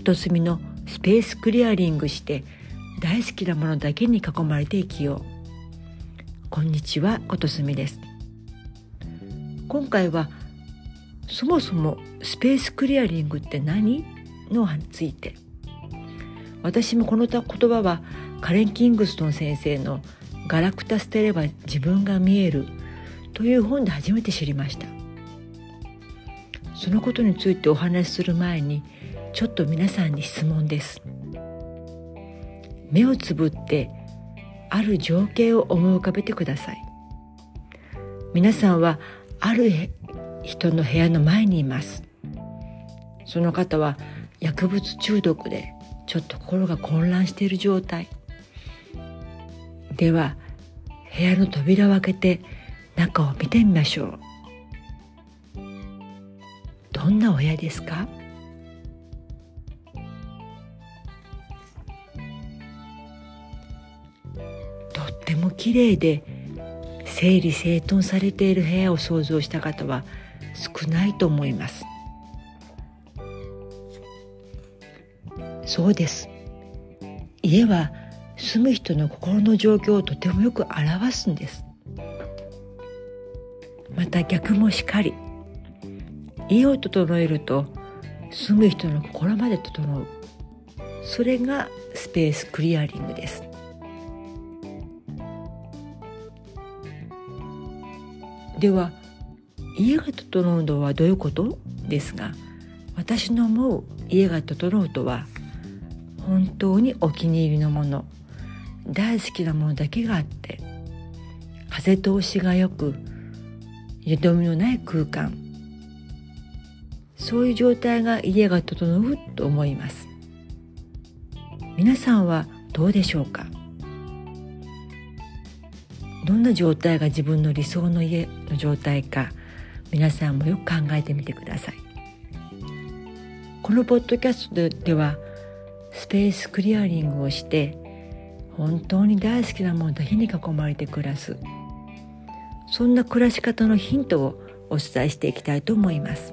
ことすみのスペースクリアリングして大好きなものだけに囲まれて生きよう。こんにちはことすみです。今回はそもそもスペースクリアリングって何？のについて。私もこの言葉はカレン・キングストン先生の「ガラクタ捨てれば自分が見える」という本で初めて知りました。そのことについてお話しする前にちょっと皆さんに質問です。目をつぶってある情景を思い浮かべてください。皆さんはある人の部屋の前にいます。その方は薬物中毒でちょっと心が混乱している状態。では部屋の扉を開けて中を見てみましょう。どんなお部屋ですか？ても綺麗で整理整頓されている部屋を想像した方は少ないと思います。そうです。家は住む人の心の状況をとてもよく表すんです。また逆もしかり家を整えると住む人の心まで整う。それがスペースクリアリングです。では家が整うのはどういうこと？ですが私の思う家が整うとは本当にお気に入りのもの。大好きなものだけがあって風通しがよくゆとみのない空間。そういう状態が家が整うと思います。皆さんはどうでしょうか？どんな状態が自分の理想の家の状態か皆さんもよく考えてみてください。このポッドキャストではスペースクリアリングをして本当に大好きなものだけに囲まれて暮らすそんな暮らし方のヒントをお伝えしていきたいと思います。